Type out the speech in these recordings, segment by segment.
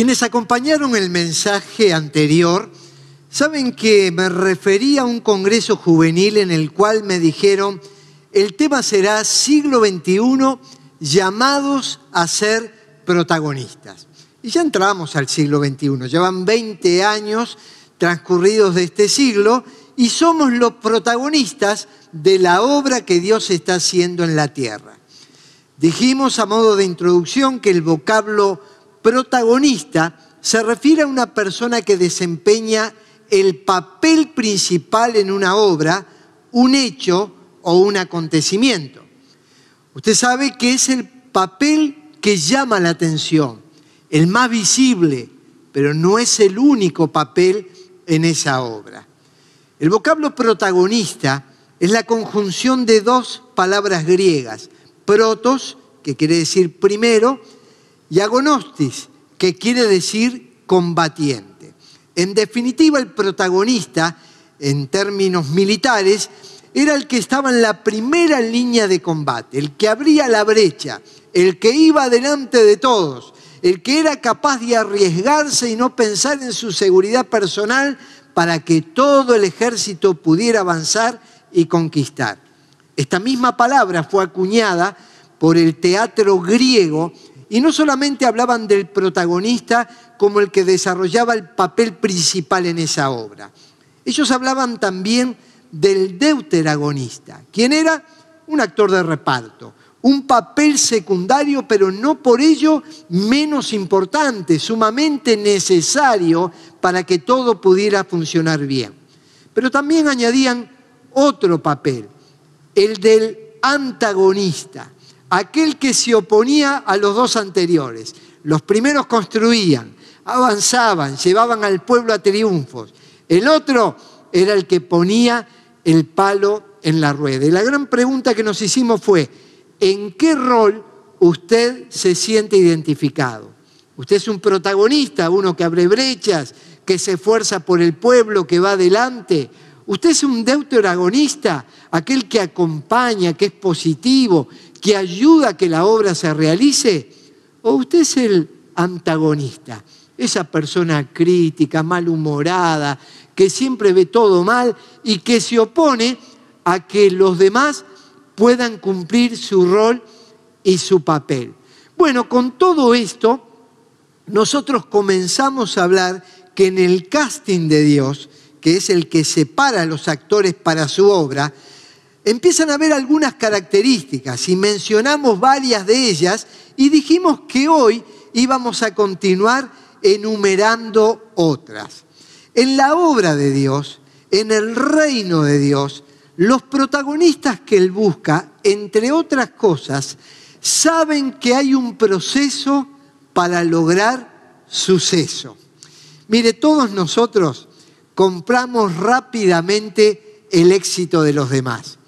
Quienes acompañaron el mensaje anterior saben que me refería a un congreso juvenil en el cual me dijeron, el tema será siglo XXI llamados a ser protagonistas. Y ya entramos al siglo XXI, llevan 20 años transcurridos de este siglo y somos los protagonistas de la obra que Dios está haciendo en la tierra. Dijimos a modo de introducción que el vocablo protagonista se refiere a una persona que desempeña el papel principal en una obra, un hecho o un acontecimiento. Usted sabe que es el papel que llama la atención, el más visible, pero no es el único papel en esa obra. El vocablo protagonista es la conjunción de dos palabras griegas, protos, que quiere decir primero, y agonostis, que quiere decir combatiente. En definitiva, el protagonista, en términos militares, era el que estaba en la primera línea de combate, el que abría la brecha, el que iba delante de todos, el que era capaz de arriesgarse y no pensar en su seguridad personal para que todo el ejército pudiera avanzar y conquistar. Esta misma palabra fue acuñada por el teatro griego y no solamente hablaban del protagonista como el que desarrollaba el papel principal en esa obra. Ellos hablaban también del deuteragonista, quien era un actor de reparto, un papel secundario, pero no por ello menos importante, sumamente necesario para que todo pudiera funcionar bien. Pero también añadían otro papel, el del antagonista, aquel que se oponía a los dos anteriores. Los primeros construían, avanzaban, llevaban al pueblo a triunfos. El otro era el que ponía el palo en la rueda. Y la gran pregunta que nos hicimos fue, ¿en qué rol usted se siente identificado? Usted es un protagonista, uno que abre brechas, que se esfuerza por el pueblo, que va adelante. Usted es un deuteragonista, aquel que acompaña, que es positivo, que ayuda a que la obra se realice. O usted es el antagonista, esa persona crítica, malhumorada, que siempre ve todo mal y que se opone a que los demás puedan cumplir su rol y su papel. Bueno, con todo esto, nosotros comenzamos a hablar que en el casting de Dios, que es el que separa a los actores para su obra, empiezan a haber algunas características y mencionamos varias de ellas y dijimos que hoy íbamos a continuar enumerando otras. En la obra de Dios, en el reino de Dios, los protagonistas que él busca, entre otras cosas, saben que hay un proceso para lograr suceso. Mire, todos nosotros compramos rápidamente el éxito de los demás.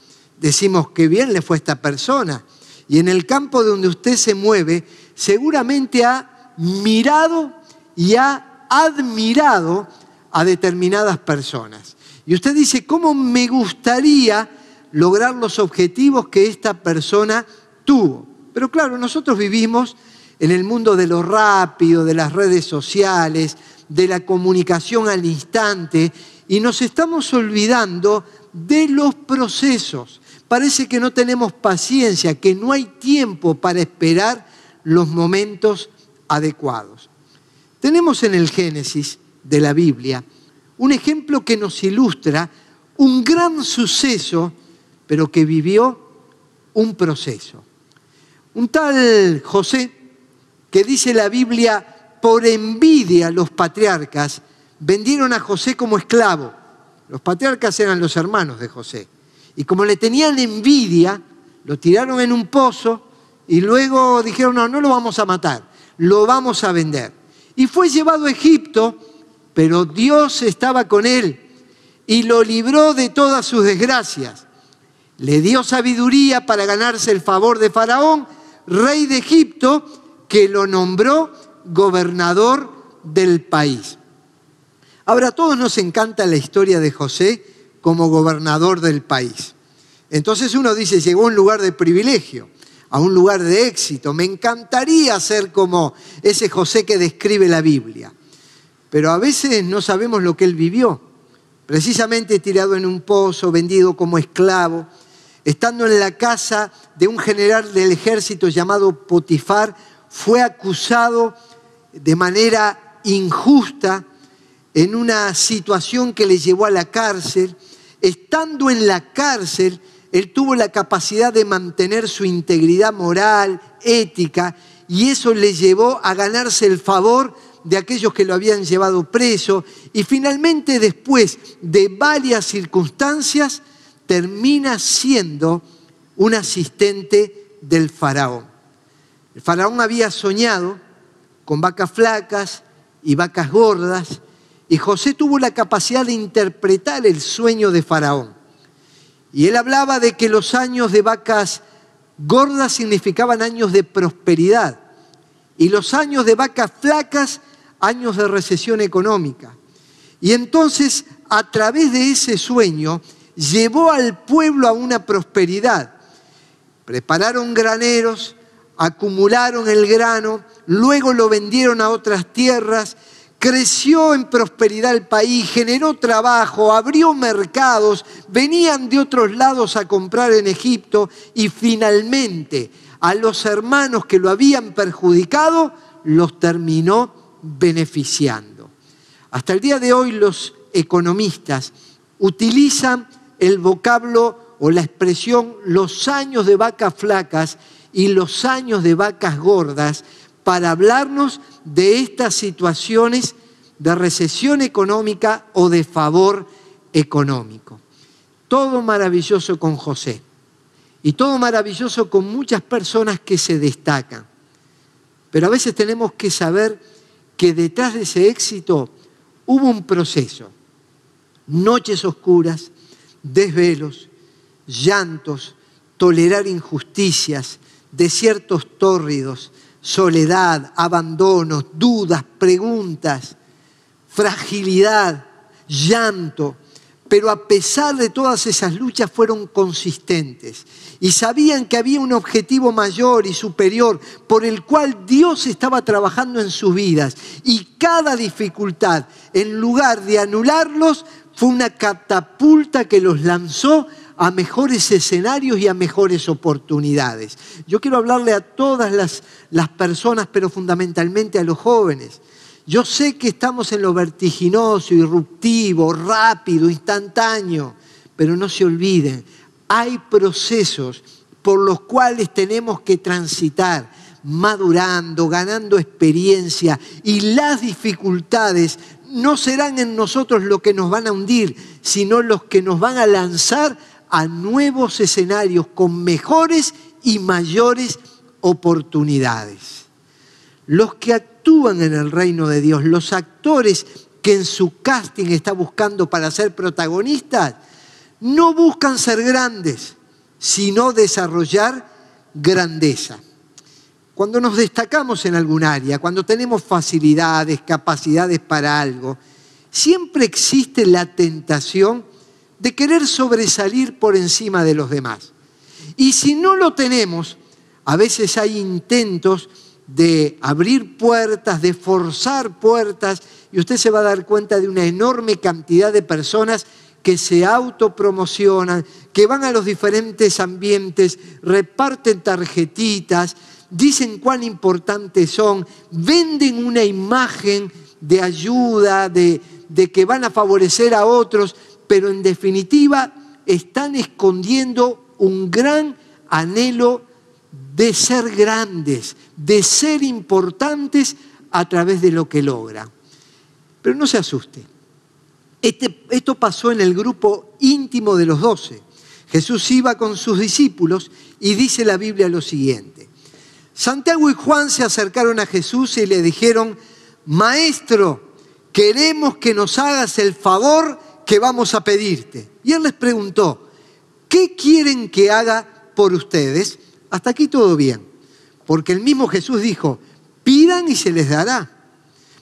Decimos que bien le fue esta persona. Y en el campo donde usted se mueve, seguramente ha mirado y ha admirado a determinadas personas. Y usted dice, ¿cómo me gustaría lograr los objetivos que esta persona tuvo? Pero claro, nosotros vivimos en el mundo de lo rápido, de las redes sociales, de la comunicación al instante, y nos estamos olvidando de los procesos. Parece que no tenemos paciencia, que no hay tiempo para esperar los momentos adecuados. Tenemos en el Génesis de la Biblia un ejemplo que nos ilustra un gran suceso, pero que vivió un proceso. Un tal José, que dice la Biblia, por envidia los patriarcas, vendieron a José como esclavo. Los patriarcas eran los hermanos de José. Y como le tenían envidia, lo tiraron en un pozo y luego dijeron, no, no lo vamos a matar, lo vamos a vender. Y fue llevado a Egipto pero Dios estaba con él y lo libró de todas sus desgracias. Le dio sabiduría para ganarse el favor de Faraón, rey de Egipto, que lo nombró gobernador del país. Ahora, a todos nos encanta la historia de José como gobernador del país. Entonces uno dice, llegó a un lugar de privilegio. a un lugar de éxito. Me encantaría ser como ese José que describe la Biblia. Pero a veces no sabemos lo que él vivió. Precisamente tirado en un pozo, vendido como esclavo, estando en la casa de un general del ejército llamado Potifar, fue acusado de manera injusta en una situación que le llevó a la cárcel. Estando en la cárcel, él tuvo la capacidad de mantener su integridad moral, ética, y eso le llevó a ganarse el favor de aquellos que lo habían llevado preso, y finalmente después de varias circunstancias, termina siendo un asistente del faraón. El faraón había soñado con vacas flacas y vacas gordas, y José tuvo la capacidad de interpretar el sueño de faraón. Y él hablaba de que los años de vacas gordas significaban años de prosperidad y los años de vacas flacas años de recesión económica. Y entonces, a través de ese sueño, llevó al pueblo a una prosperidad. Prepararon graneros, acumularon el grano, luego lo vendieron a otras tierras, creció en prosperidad el país, generó trabajo, abrió mercados, venían de otros lados a comprar en Egipto y finalmente a los hermanos que lo habían perjudicado los terminó beneficiando. Hasta el día de hoy los economistas utilizan el vocablo o la expresión los años de vacas flacas y los años de vacas gordas para hablarnos de estas situaciones de recesión económica o de favor económico. Todo maravilloso con José y todo maravilloso con muchas personas que se destacan. Pero a veces tenemos que saber que detrás de ese éxito hubo un proceso. Noches oscuras, desvelos, llantos, tolerar injusticias, desiertos tórridos, soledad, abandonos, dudas, preguntas, fragilidad, llanto, pero a pesar de todas esas luchas fueron consistentes y sabían que había un objetivo mayor y superior por el cual Dios estaba trabajando en sus vidas. Y cada dificultad, en lugar de anularlos, fue una catapulta que los lanzó a mejores escenarios y a mejores oportunidades. Yo quiero hablarle a todas las, las personas, pero fundamentalmente a los jóvenes. Yo sé que estamos en lo vertiginoso, irruptivo, rápido, instantáneo, pero no se olviden, hay procesos por los cuales tenemos que transitar, madurando, ganando experiencia, y las dificultades no serán en nosotros lo que nos van a hundir, sino los que nos van a lanzar a nuevos escenarios con mejores y mayores oportunidades. Los que actúan en el reino de Dios, los actores que en su casting está buscando para ser protagonistas, no buscan ser grandes, sino desarrollar grandeza. Cuando nos destacamos en algún área, cuando tenemos facilidades, capacidades para algo, siempre existe la tentación de querer sobresalir por encima de los demás. Y si no lo tenemos, a veces hay intentos de abrir puertas, de forzar puertas, y usted se va a dar cuenta de una enorme cantidad de personas que se autopromocionan, que van a los diferentes ambientes, reparten tarjetitas, dicen cuán importantes son, venden una imagen de ayuda, de, que van a favorecer a otros, pero en definitiva están escondiendo un gran anhelo de ser grandes, de ser importantes a través de lo que logra. Pero no se asuste. Este, esto pasó en el grupo íntimo de los doce. Jesús iba con sus discípulos y dice la Biblia lo siguiente. Santiago y Juan se acercaron a Jesús y le dijeron, Maestro, queremos que nos hagas el favor que vamos a pedirte. Y él les preguntó, ¿qué quieren que haga por ustedes? Hasta aquí todo bien, porque el mismo Jesús dijo, pidan y se les dará.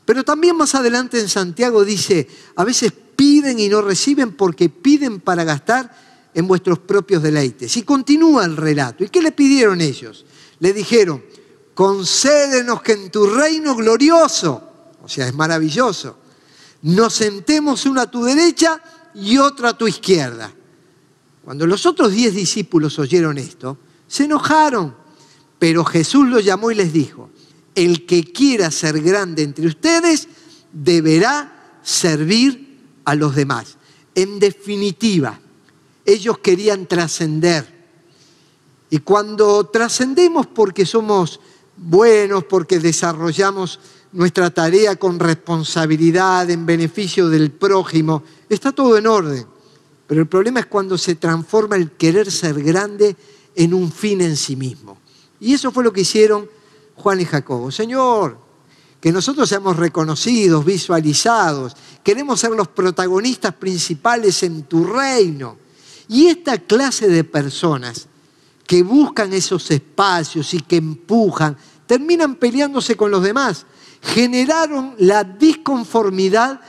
Pero también más adelante en Santiago dice, a veces piden y no reciben porque piden para gastar en vuestros propios deleites. Y continúa el relato. ¿Y qué le pidieron ellos? Le dijeron, concédenos que en tu reino glorioso, o sea, es maravilloso, nos sentemos una a tu derecha y otra a tu izquierda. Cuando los otros diez discípulos oyeron esto, se enojaron, pero Jesús los llamó y les dijo, el que quiera ser grande entre ustedes deberá servir a los demás. En definitiva, ellos querían trascender. Y cuando trascendemos porque somos buenos, porque desarrollamos nuestra tarea con responsabilidad, en beneficio del prójimo, está todo en orden. Pero el problema es cuando se transforma el querer ser grande en un fin en sí mismo. Y eso fue lo que hicieron Juan y Jacobo. Señor, que nosotros seamos reconocidos, visualizados, queremos ser los protagonistas principales en tu reino. Y esta clase de personas que buscan esos espacios y que empujan, terminan peleándose con los demás. Generaron la disconformidad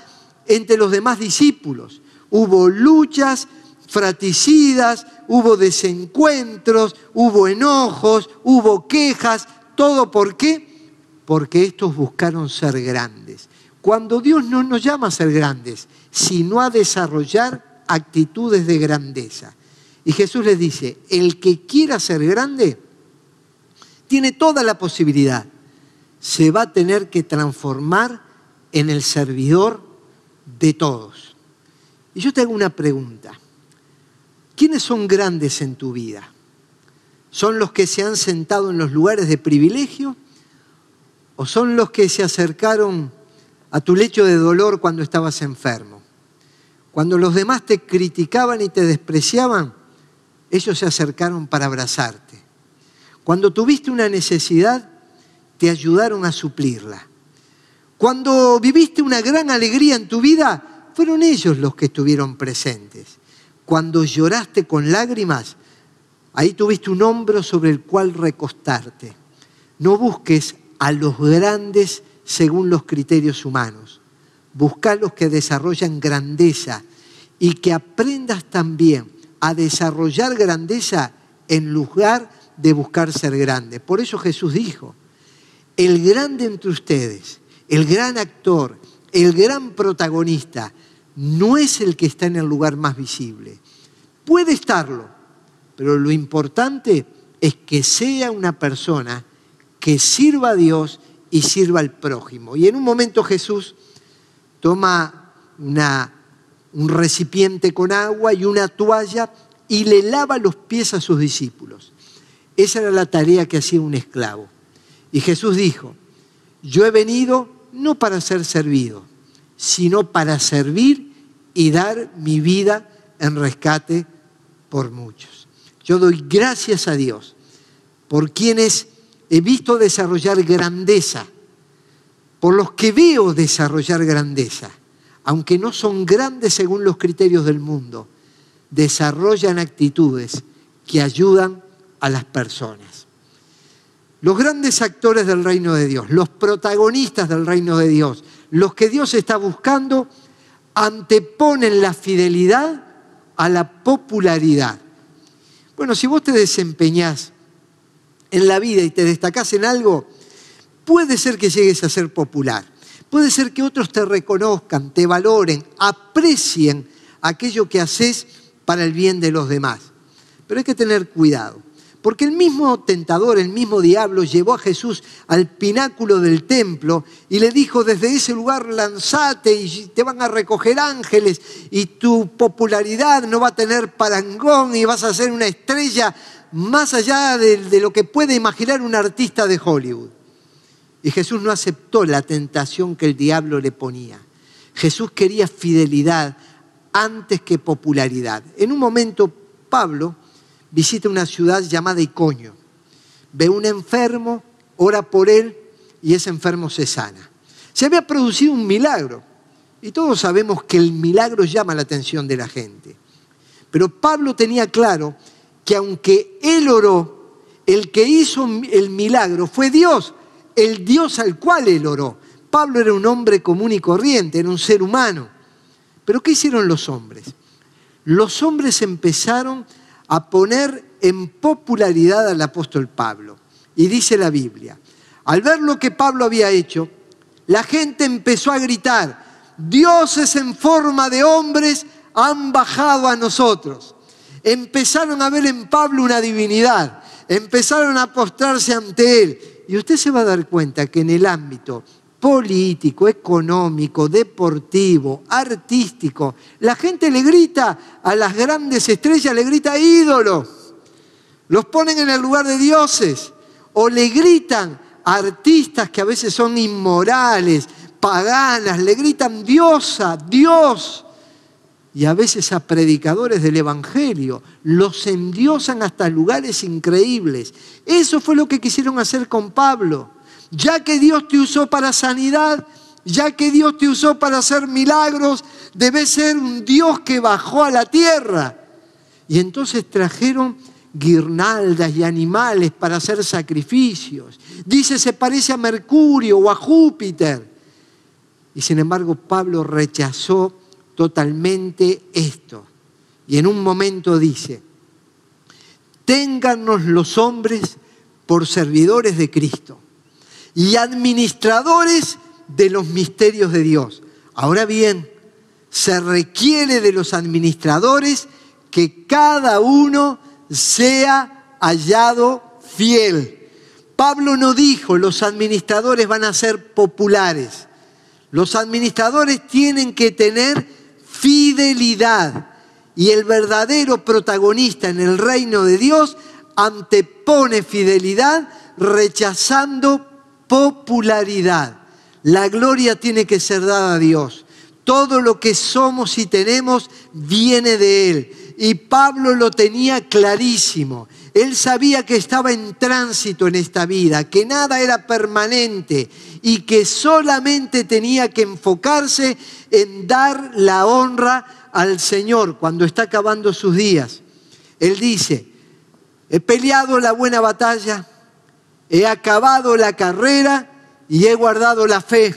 entre los demás discípulos. Hubo luchas fraticidas, hubo desencuentros, hubo enojos, hubo quejas. ¿Todo por qué? Porque estos buscaron ser grandes. Cuando Dios no nos llama a ser grandes, sino a desarrollar actitudes de grandeza. Y Jesús les dice, el que quiera ser grande, tiene toda la posibilidad. Se va a tener que transformar en el servidor de todos. Y yo te hago una pregunta. ¿Quiénes son grandes en tu vida? ¿Son los que se han sentado en los lugares de privilegio? ¿O son los que se acercaron a tu lecho de dolor cuando estabas enfermo? Cuando los demás te criticaban y te despreciaban, ellos se acercaron para abrazarte. Cuando tuviste una necesidad, te ayudaron a suplirla. Cuando viviste una gran alegría en tu vida, fueron ellos los que estuvieron presentes. Cuando lloraste con lágrimas, ahí tuviste un hombro sobre el cual recostarte. No busques a los grandes según los criterios humanos buscar los que desarrollan grandeza y que aprendas también a desarrollar grandeza en lugar de buscar ser grande. Por eso Jesús dijo, el grande entre ustedes, el gran actor, el gran protagonista, no es el que está en el lugar más visible. Puede estarlo, pero lo importante es que sea una persona que sirva a Dios y sirva al prójimo. Y en un momento Jesús toma un recipiente con agua y una toalla y le lava los pies a sus discípulos. Esa era la tarea que hacía un esclavo. Y Jesús dijo, yo he venido no para ser servido, sino para servir y dar mi vida en rescate por muchos. Yo doy gracias a Dios por quienes he visto desarrollar grandeza por los que veo desarrollar grandeza, aunque no son grandes según los criterios del mundo, desarrollan actitudes que ayudan a las personas. Los grandes actores del reino de Dios, los protagonistas del reino de Dios, los que Dios está buscando, anteponen la fidelidad a la popularidad. Bueno, si vos te desempeñás en la vida y te destacás en algo, puede ser que llegues a ser popular. Puede ser que otros te reconozcan, te valoren, aprecien aquello que haces para el bien de los demás. Pero hay que tener cuidado, porque el mismo tentador, el mismo diablo llevó a Jesús al pináculo del templo y le dijo, desde ese lugar lanzate y te van a recoger ángeles y tu popularidad no va a tener parangón y vas a ser una estrella más allá de, de lo que puede imaginar un artista de Hollywood. Y Jesús no aceptó la tentación que el diablo le ponía. Jesús quería fidelidad antes que popularidad. En un momento, Pablo visita una ciudad llamada Iconio. Ve un enfermo, ora por él y ese enfermo se sana. Se había producido un milagro y todos sabemos que el milagro llama la atención de la gente. Pero Pablo tenía claro que aunque él oró, el que hizo el milagro fue Dios, el Dios al cual él oró. Pablo era un hombre común y corriente, era un ser humano. Pero ¿qué hicieron los hombres? Los hombres empezaron a poner en popularidad al apóstol Pablo. Y dice la Biblia, al ver lo que Pablo había hecho, la gente empezó a gritar, dioses en forma de hombres han bajado a nosotros. Empezaron a ver en Pablo una divinidad, empezaron a postrarse ante él. Y usted se va a dar cuenta que en el ámbito político, económico, deportivo, artístico. La gente le grita a las grandes estrellas, le grita ídolos. Los ponen en el lugar de dioses. O le gritan a artistas que a veces son inmorales, paganas, le gritan diosa, Dios. Y a veces a predicadores del Evangelio los endiosan hasta lugares increíbles. Eso fue lo que quisieron hacer con Pablo ya que Dios te usó para sanidad, ya que Dios te usó para hacer milagros, debe ser un Dios que bajó a la tierra. Y entonces trajeron guirnaldas y animales para hacer sacrificios. Dice, se parece a Mercurio o a Júpiter. Y sin embargo, Pablo rechazó totalmente esto. Y en un momento dice, téngannos los hombres por servidores de Cristo y administradores de los misterios de Dios. Ahora bien, se requiere de los administradores que cada uno sea hallado fiel. Pablo no dijo los administradores van a ser populares. Los administradores tienen que tener fidelidad y el verdadero protagonista en el reino de Dios antepone fidelidad rechazando popularidad. La gloria tiene que ser dada a Dios. Todo lo que somos y tenemos viene de Él. Y Pablo lo tenía clarísimo. Él sabía que estaba en tránsito en esta vida, que nada era permanente y que solamente tenía que enfocarse en dar la honra al Señor cuando está acabando sus días. Él dice, he peleado la buena batalla, he acabado la carrera y he guardado la fe.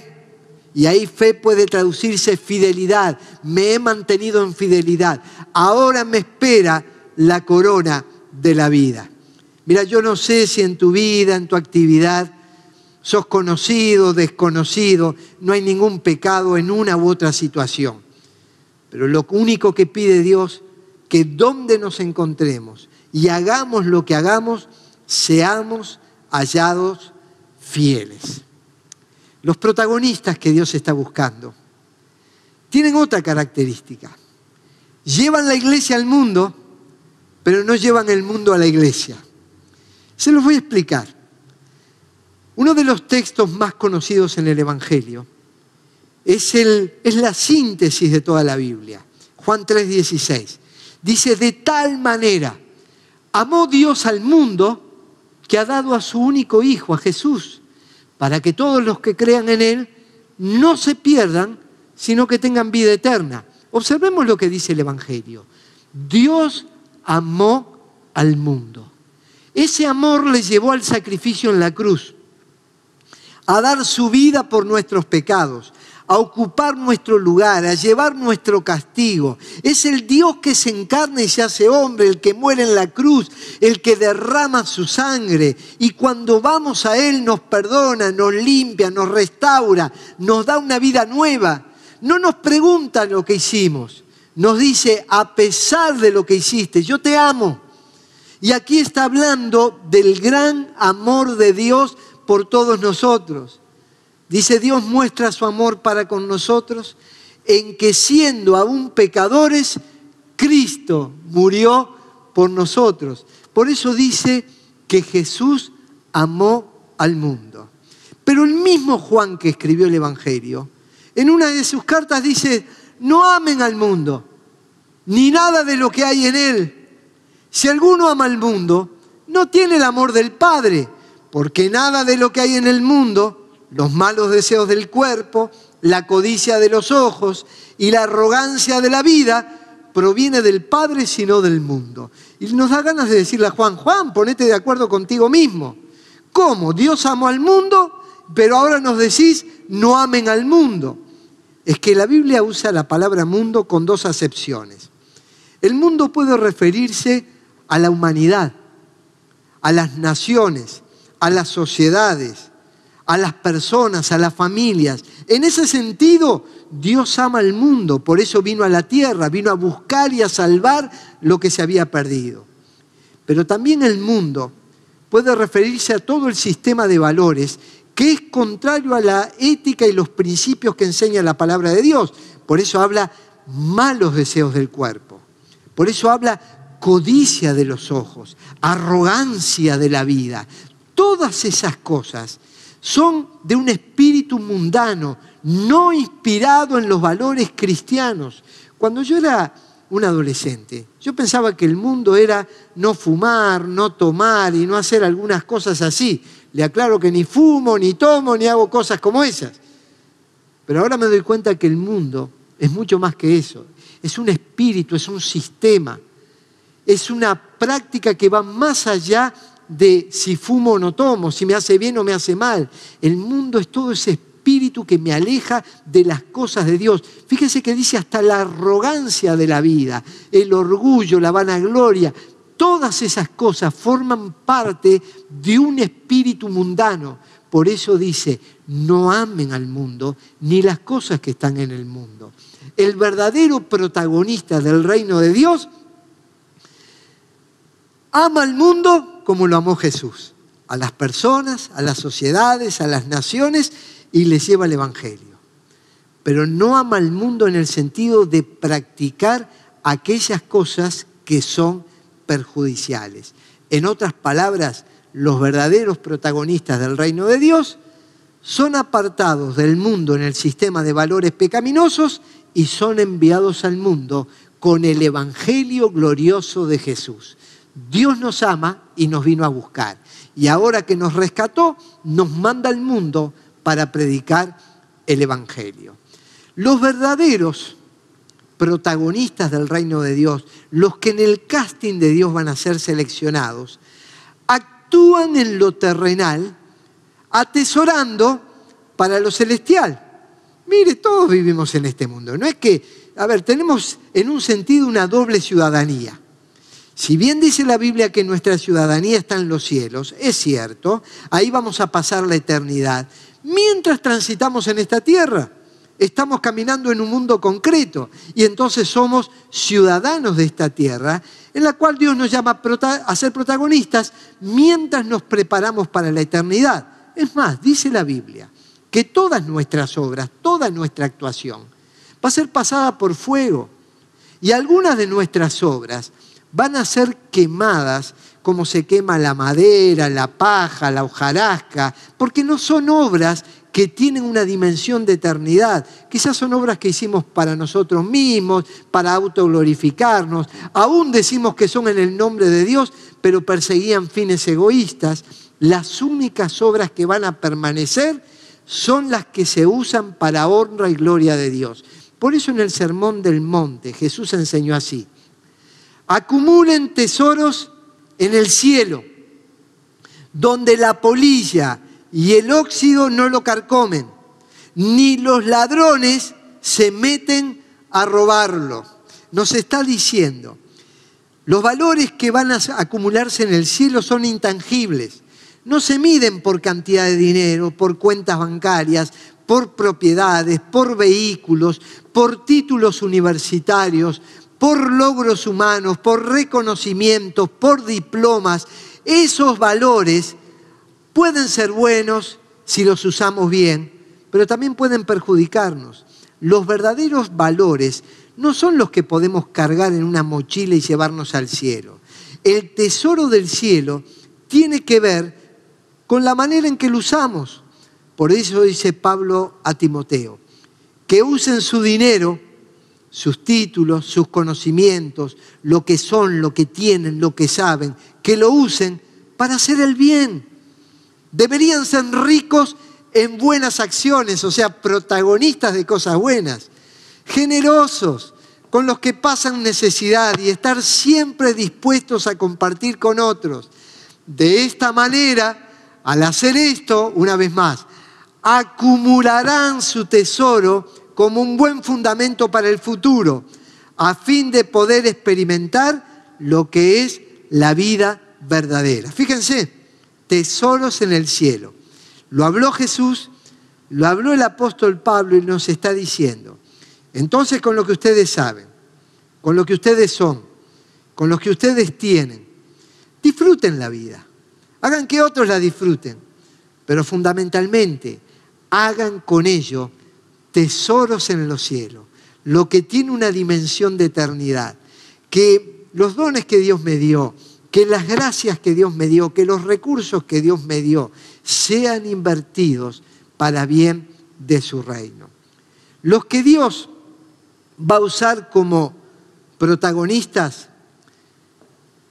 Y ahí fe puede traducirse fidelidad. Me he mantenido en fidelidad. Ahora me espera la corona de la vida. Mira, yo no sé si en tu vida, en tu actividad, sos conocido, desconocido, no hay ningún pecado en una u otra situación. Pero lo único que pide Dios, que donde nos encontremos y hagamos lo que hagamos, seamos hallados fieles. Los protagonistas que Dios está buscando tienen otra característica. Llevan la iglesia al mundo, pero no llevan el mundo a la iglesia. Se los voy a explicar. Uno de los textos más conocidos en el Evangelio es, el, es la síntesis de toda la Biblia. Juan 3:16. Dice, de tal manera amó Dios al mundo que ha dado a su único Hijo, a Jesús, para que todos los que crean en Él no se pierdan, sino que tengan vida eterna. Observemos lo que dice el Evangelio. Dios amó al mundo. Ese amor le llevó al sacrificio en la cruz, a dar su vida por nuestros pecados, a ocupar nuestro lugar, a llevar nuestro castigo. Es el Dios que se encarna y se hace hombre, el que muere en la cruz, el que derrama su sangre. Y cuando vamos a Él nos perdona, nos limpia, nos restaura, nos da una vida nueva. No nos pregunta lo que hicimos, nos dice, a pesar de lo que hiciste, yo te amo. Y aquí está hablando del gran amor de Dios por todos nosotros. Dice, Dios muestra su amor para con nosotros en que siendo aún pecadores, Cristo murió por nosotros. Por eso dice que Jesús amó al mundo. Pero el mismo Juan que escribió el Evangelio, en una de sus cartas dice, no amen al mundo, ni nada de lo que hay en él. Si alguno ama al mundo, no tiene el amor del Padre, porque nada de lo que hay en el mundo, los malos deseos del cuerpo, la codicia de los ojos y la arrogancia de la vida proviene del Padre sino del mundo. Y nos da ganas de decirle a Juan, Juan, ponete de acuerdo contigo mismo. ¿Cómo? Dios amó al mundo, pero ahora nos decís, no amen al mundo. Es que la Biblia usa la palabra mundo con dos acepciones. El mundo puede referirse a la humanidad, a las naciones, a las sociedades, a las personas, a las familias. En ese sentido, Dios ama al mundo, por eso vino a la tierra, vino a buscar y a salvar lo que se había perdido. Pero también el mundo puede referirse a todo el sistema de valores que es contrario a la ética y los principios que enseña la palabra de Dios. Por eso habla malos deseos del cuerpo. Por eso habla codicia de los ojos, arrogancia de la vida. Todas esas cosas son de un espíritu mundano, no inspirado en los valores cristianos. Cuando yo era un adolescente, yo pensaba que el mundo era no fumar, no tomar y no hacer algunas cosas así. Le aclaro que ni fumo, ni tomo, ni hago cosas como esas. Pero ahora me doy cuenta que el mundo es mucho más que eso. Es un espíritu, es un sistema. Es una práctica que va más allá de si fumo o no tomo, si me hace bien o me hace mal. El mundo es todo ese espíritu que me aleja de las cosas de Dios. Fíjense que dice hasta la arrogancia de la vida, el orgullo, la vanagloria, Todas esas cosas forman parte de un espíritu mundano. Por eso dice, no amen al mundo ni las cosas que están en el mundo. El verdadero protagonista del reino de Dios ama al mundo como lo amó Jesús, a las personas, a las sociedades, a las naciones y les lleva el Evangelio. Pero no ama al mundo en el sentido de practicar aquellas cosas que son perjudiciales. En otras palabras, los verdaderos protagonistas del reino de Dios son apartados del mundo en el sistema de valores pecaminosos y son enviados al mundo con el Evangelio glorioso de Jesús. Dios nos ama y nos vino a buscar. Y ahora que nos rescató, nos manda al mundo para predicar el Evangelio. Los verdaderos protagonistas del reino de Dios, los que en el casting de Dios van a ser seleccionados, actúan en lo terrenal atesorando para lo celestial. Mire, todos vivimos en este mundo. No es que, a ver, tenemos en un sentido una doble ciudadanía. Si bien dice la Biblia que nuestra ciudadanía está en los cielos, es cierto, ahí vamos a pasar la eternidad, mientras transitamos en esta tierra. Estamos caminando en un mundo concreto y entonces somos ciudadanos de esta tierra en la cual Dios nos llama a ser protagonistas mientras nos preparamos para la eternidad. Es más, dice la Biblia que todas nuestras obras, toda nuestra actuación va a ser pasada por fuego y algunas de nuestras obras van a ser quemadas como se quema la madera, la paja, la hojarasca, porque no son obras que tienen una dimensión de eternidad. Quizás son obras que hicimos para nosotros mismos, para autoglorificarnos. Aún decimos que son en el nombre de Dios, pero perseguían fines egoístas. Las únicas obras que van a permanecer son las que se usan para honra y gloria de Dios. Por eso en el Sermón del Monte Jesús enseñó así. Acumulen tesoros en el cielo, donde la polilla y el óxido no lo carcomen, ni los ladrones se meten a robarlo. Nos está diciendo, los valores que van a acumularse en el cielo son intangibles. No se miden por cantidad de dinero, por cuentas bancarias, por propiedades, por vehículos, por títulos universitarios, por logros humanos, por reconocimientos, por diplomas. Esos valores pueden ser buenos si los usamos bien, pero también pueden perjudicarnos. Los verdaderos valores no son los que podemos cargar en una mochila y llevarnos al cielo. El tesoro del cielo tiene que ver con la manera en que lo usamos. Por eso dice Pablo a Timoteo, que usen su dinero, sus títulos, sus conocimientos, lo que son, lo que tienen, lo que saben, que lo usen para hacer el bien deberían ser ricos en buenas acciones, o sea, protagonistas de cosas buenas, generosos con los que pasan necesidad y estar siempre dispuestos a compartir con otros. De esta manera, al hacer esto, una vez más, acumularán su tesoro como un buen fundamento para el futuro, a fin de poder experimentar lo que es la vida verdadera. Fíjense, tesoros en el cielo. Lo habló Jesús, lo habló el apóstol Pablo y nos está diciendo, entonces con lo que ustedes saben, con lo que ustedes son, con lo que ustedes tienen, disfruten la vida, hagan que otros la disfruten, pero fundamentalmente hagan con ello tesoros en los cielos, lo que tiene una dimensión de eternidad, que los dones que Dios me dio, que las gracias que Dios me dio, que los recursos que Dios me dio sean invertidos para bien de su reino. Los que Dios va a usar como protagonistas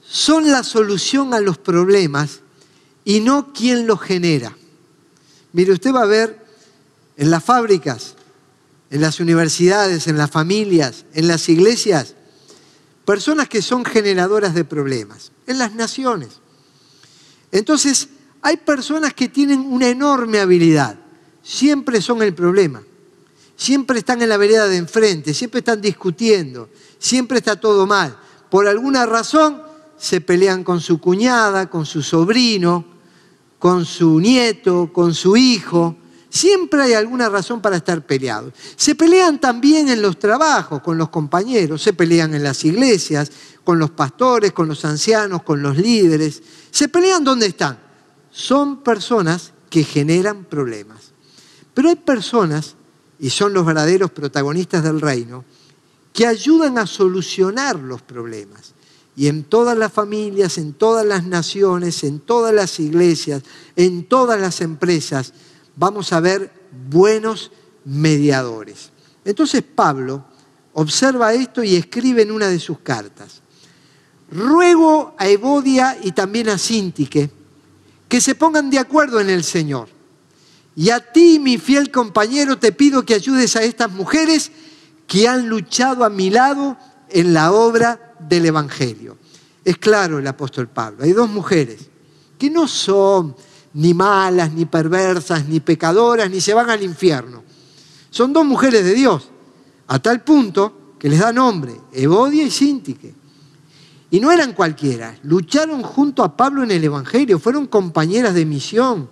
son la solución a los problemas y no quien los genera. Mire, usted va a ver en las fábricas, en las universidades, en las familias, en las iglesias, personas que son generadoras de problemas, en las naciones. Entonces, hay personas que tienen una enorme habilidad, siempre son el problema, siempre están en la vereda de enfrente, siempre están discutiendo, siempre está todo mal. Por alguna razón se pelean con su cuñada, con su sobrino, con su nieto, con su hijo, Siempre hay alguna razón para estar peleados. Se pelean también en los trabajos, con los compañeros, se pelean en las iglesias, con los pastores, con los ancianos, con los líderes. Se pelean donde están. Son personas que generan problemas. Pero hay personas, y son los verdaderos protagonistas del reino, que ayudan a solucionar los problemas. Y en todas las familias, en todas las naciones, en todas las iglesias, en todas las empresas, vamos a ver buenos mediadores. Entonces Pablo observa esto y escribe en una de sus cartas, ruego a Evodia y también a Sintique que se pongan de acuerdo en el Señor. Y a ti, mi fiel compañero, te pido que ayudes a estas mujeres que han luchado a mi lado en la obra del Evangelio. Es claro el apóstol Pablo, hay dos mujeres que no son ni malas, ni perversas, ni pecadoras, ni se van al infierno. Son dos mujeres de Dios, a tal punto que les da nombre, Evodia y Sintique. Y no eran cualquiera, lucharon junto a Pablo en el Evangelio, fueron compañeras de misión,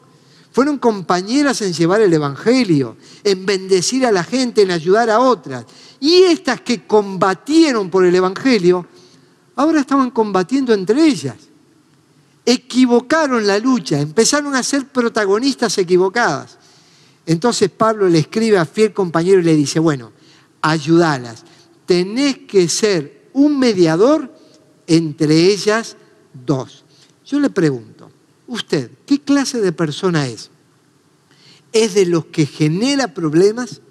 fueron compañeras en llevar el Evangelio, en bendecir a la gente, en ayudar a otras. Y estas que combatieron por el Evangelio, ahora estaban combatiendo entre ellas equivocaron la lucha, empezaron a ser protagonistas equivocadas. Entonces Pablo le escribe a fiel compañero y le dice, bueno, ayudalas, tenés que ser un mediador entre ellas dos. Yo le pregunto, ¿usted qué clase de persona es? ¿Es de los que genera problemas?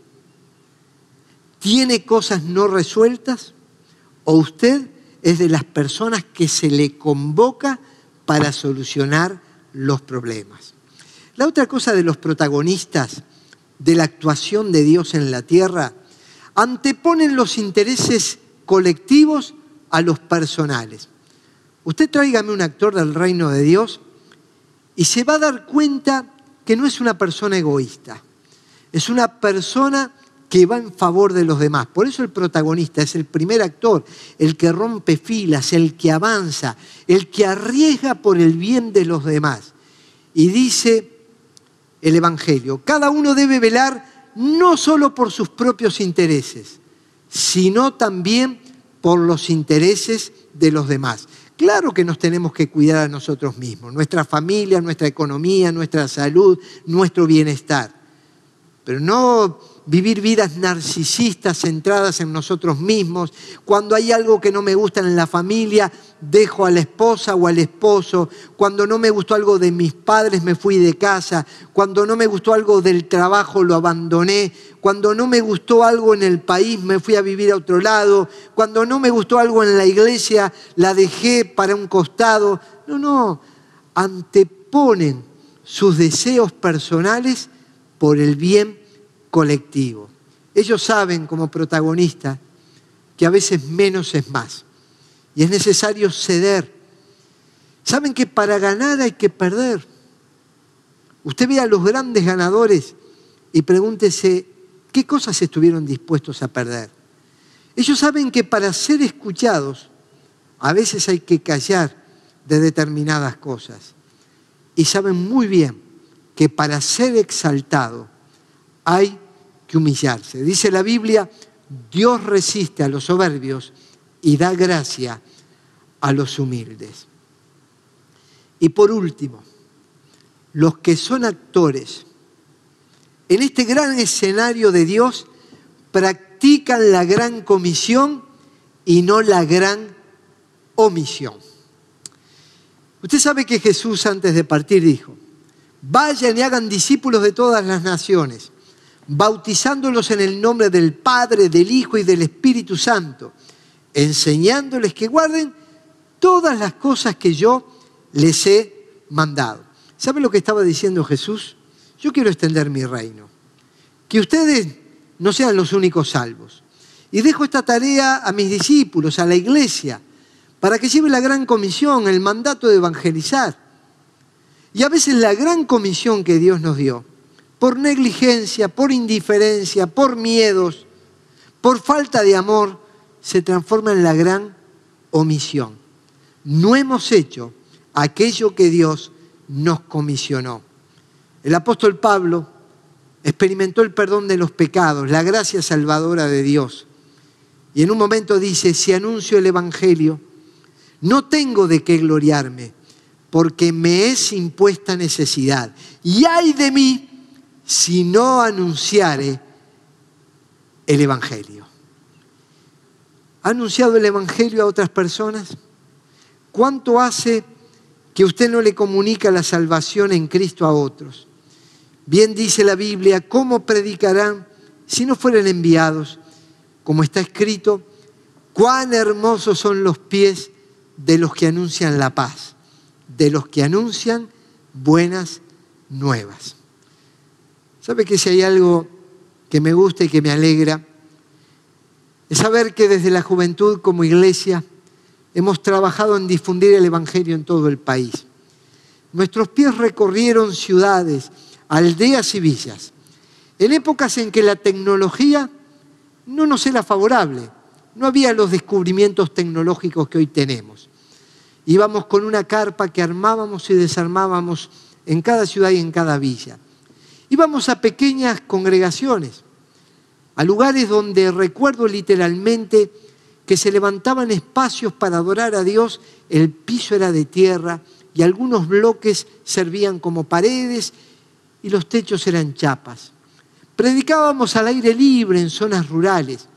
¿Tiene cosas no resueltas? ¿O usted es de las personas que se le convoca para solucionar los problemas. La otra cosa de los protagonistas de la actuación de Dios en la tierra, anteponen los intereses colectivos a los personales. Usted tráigame un actor del reino de Dios y se va a dar cuenta que no es una persona egoísta, es una persona que va en favor de los demás. Por eso el protagonista es el primer actor, el que rompe filas, el que avanza, el que arriesga por el bien de los demás. Y dice el Evangelio, cada uno debe velar no solo por sus propios intereses, sino también por los intereses de los demás. Claro que nos tenemos que cuidar a nosotros mismos, nuestra familia, nuestra economía, nuestra salud, nuestro bienestar. Pero no vivir vidas narcisistas centradas en nosotros mismos. Cuando hay algo que no me gusta en la familia, dejo a la esposa o al esposo. Cuando no me gustó algo de mis padres, me fui de casa. Cuando no me gustó algo del trabajo, lo abandoné. Cuando no me gustó algo en el país, me fui a vivir a otro lado. Cuando no me gustó algo en la iglesia, la dejé para un costado. No, no, anteponen sus deseos personales por el bien colectivo. Ellos saben como protagonistas que a veces menos es más y es necesario ceder. Saben que para ganar hay que perder. Usted ve a los grandes ganadores y pregúntese qué cosas estuvieron dispuestos a perder. Ellos saben que para ser escuchados a veces hay que callar de determinadas cosas. y saben muy bien que para ser exaltado hay que humillarse. Dice la Biblia, Dios resiste a los soberbios y da gracia a los humildes. Y por último, los que son actores en este gran escenario de Dios practican la gran comisión y no la gran omisión. Usted sabe que Jesús antes de partir dijo, vayan y hagan discípulos de todas las naciones, bautizándolos en el nombre del Padre, del Hijo y del Espíritu Santo, enseñándoles que guarden todas las cosas que yo les he mandado. ¿Sabe lo que estaba diciendo Jesús? Yo quiero extender mi reino. Que ustedes no sean los únicos salvos. Y dejo esta tarea a mis discípulos, a la iglesia, para que lleve la gran comisión, el mandato de evangelizar. Y a veces la gran comisión que Dios nos dio, por negligencia, por indiferencia, por miedos, por falta de amor, se transforma en la gran omisión. No hemos hecho aquello que Dios nos comisionó. El apóstol Pablo experimentó el perdón de los pecados, la gracia salvadora de Dios. Y en un momento dice, si anuncio el Evangelio, no tengo de qué gloriarme, porque me es impuesta necesidad. Y hay de mí si no anunciare el Evangelio. ¿Ha anunciado el Evangelio a otras personas? ¿Cuánto hace que usted no le comunica la salvación en Cristo a otros? Bien dice la Biblia, ¿cómo predicarán si no fueren enviados? Como está escrito, cuán hermosos son los pies de los que anuncian la paz, de los que anuncian buenas nuevas. ¿Sabe que si hay algo que me gusta y que me alegra? Es saber que desde la juventud como iglesia hemos trabajado en difundir el Evangelio en todo el país. Nuestros pies recorrieron ciudades, aldeas y villas, en épocas en que la tecnología no nos era favorable, no había los descubrimientos tecnológicos que hoy tenemos. Íbamos con una carpa que armábamos y desarmábamos en cada ciudad y en cada villa. Íbamos a pequeñas congregaciones, a lugares donde recuerdo literalmente que se levantaban espacios para adorar a Dios, el piso era de tierra y algunos bloques servían como paredes y los techos eran chapas. Predicábamos al aire libre en zonas rurales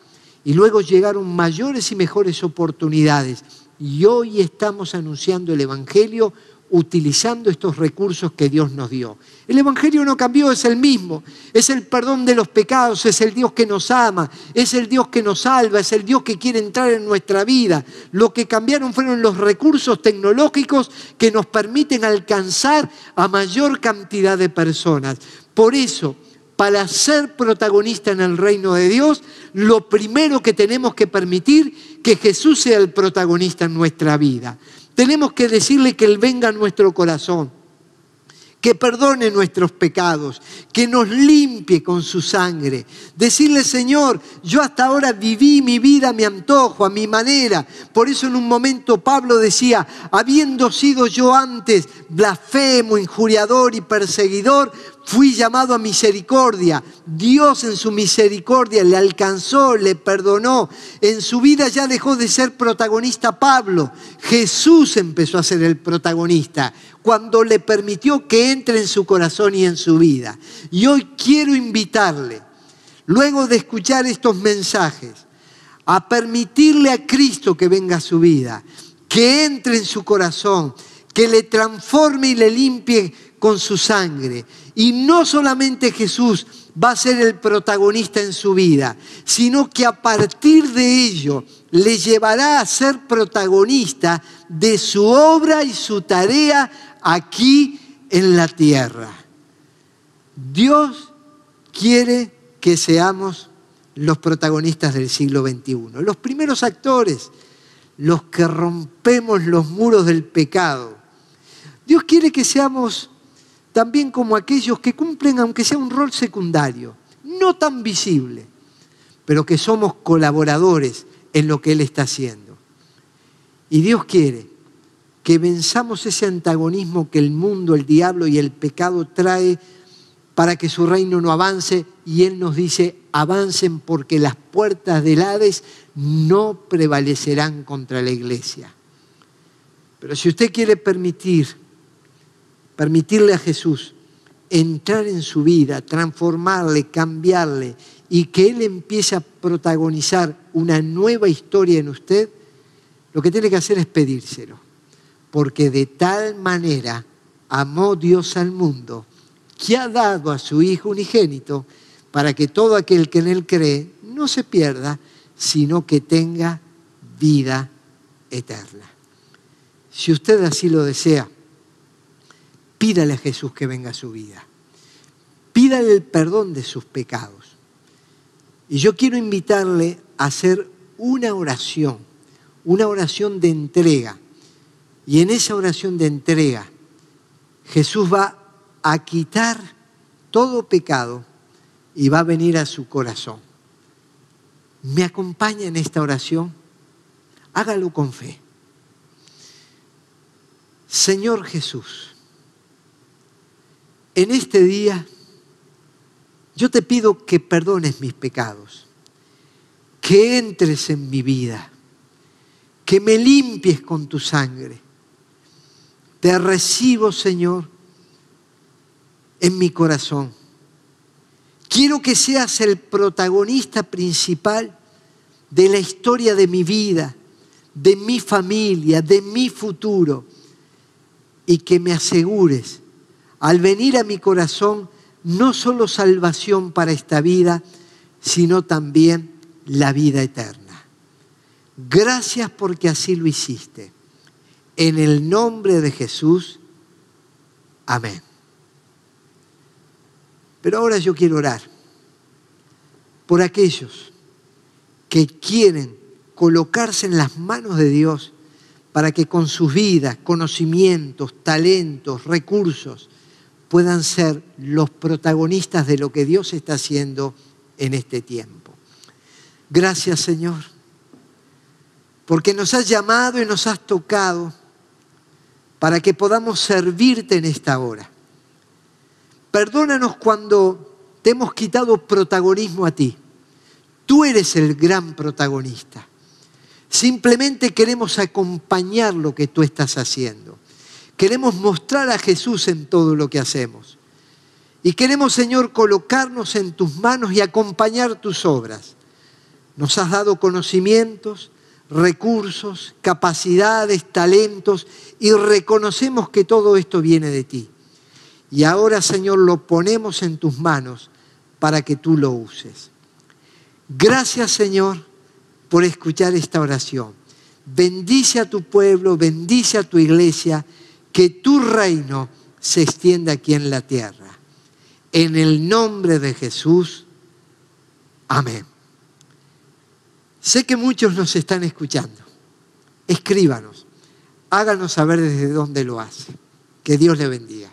y luego llegaron mayores y mejores oportunidades y hoy estamos anunciando el Evangelio utilizando estos recursos que Dios nos dio. El Evangelio no cambió, es el mismo. Es el perdón de los pecados, es el Dios que nos ama, es el Dios que nos salva, es el Dios que quiere entrar en nuestra vida. Lo que cambiaron fueron los recursos tecnológicos que nos permiten alcanzar a mayor cantidad de personas. Por eso, para ser protagonista en el reino de Dios, lo primero que tenemos que permitir que Jesús sea el protagonista en nuestra vida. Tenemos que decirle que Él venga a nuestro corazón, que perdone nuestros pecados, que nos limpie con su sangre. Decirle, Señor, yo hasta ahora viví mi vida a mi antojo, a mi manera. Por eso en un momento Pablo decía, habiendo sido yo antes blasfemo, injuriador y perseguidor, fui llamado a misericordia. Dios en su misericordia le alcanzó, le perdonó. En su vida ya dejó de ser protagonista Pablo. Jesús empezó a ser el protagonista cuando le permitió que entre en su corazón y en su vida. Y hoy quiero invitarle, luego de escuchar estos mensajes, a permitirle a Cristo que venga a su vida, que entre en su corazón, que le transforme y le limpie con su sangre. Y no solamente Jesús va a ser el protagonista en su vida, sino que a partir de ello le llevará a ser protagonista de su obra y su tarea aquí en la tierra. Dios quiere que seamos los protagonistas del siglo XXI, los primeros actores, los que rompemos los muros del pecado. Dios quiere que seamos también como aquellos que cumplen, aunque sea un rol secundario, no tan visible, pero que somos colaboradores en lo que Él está haciendo. Y Dios quiere que venzamos ese antagonismo que el mundo, el diablo y el pecado trae para que su reino no avance y Él nos dice, avancen porque las puertas del Hades no prevalecerán contra la iglesia. Pero si usted quiere permitir, permitirle a Jesús entrar en su vida, transformarle, cambiarle y que Él empiece a protagonizar una nueva historia en usted, lo que tiene que hacer es pedírselo. Porque de tal manera amó Dios al mundo que ha dado a su Hijo unigénito para que todo aquel que en Él cree no se pierda, sino que tenga vida eterna. Si usted así lo desea, pídale a Jesús que venga a su vida. Pídale el perdón de sus pecados. Y yo quiero invitarle a hacer una oración, una oración de entrega. Y en esa oración de entrega, Jesús va a quitar todo pecado y va a venir a su corazón. ¿Me acompaña en esta oración? Hágalo con fe. Señor Jesús, en este día yo te pido que perdones mis pecados, que entres en mi vida, que me limpies con tu sangre. Te recibo, Señor, en mi corazón. Quiero que seas el protagonista principal de la historia de mi vida, de mi familia, de mi futuro, y que me asegures, al venir a mi corazón, no solo salvación para esta vida, sino también la vida eterna. Gracias porque así lo hiciste. En el nombre de Jesús, amén. Pero ahora yo quiero orar por aquellos que quieren colocarse en las manos de Dios para que con sus vidas, conocimientos, talentos, recursos, puedan ser los protagonistas de lo que Dios está haciendo en este tiempo. Gracias Señor, porque nos has llamado y nos has tocado para que podamos servirte en esta hora. Perdónanos cuando te hemos quitado protagonismo a ti. Tú eres el gran protagonista. Simplemente queremos acompañar lo que tú estás haciendo. Queremos mostrar a Jesús en todo lo que hacemos. Y queremos, Señor, colocarnos en tus manos y acompañar tus obras. Nos has dado conocimientos, recursos, capacidades, talentos y reconocemos que todo esto viene de ti. Y ahora, Señor, lo ponemos en tus manos para que tú lo uses. Gracias, Señor, por escuchar esta oración. Bendice a tu pueblo, bendice a tu iglesia, que tu reino se extienda aquí en la tierra. En el nombre de Jesús, amén. Sé que muchos nos están escuchando. Escríbanos, háganos saber desde dónde lo hace. Que Dios le bendiga.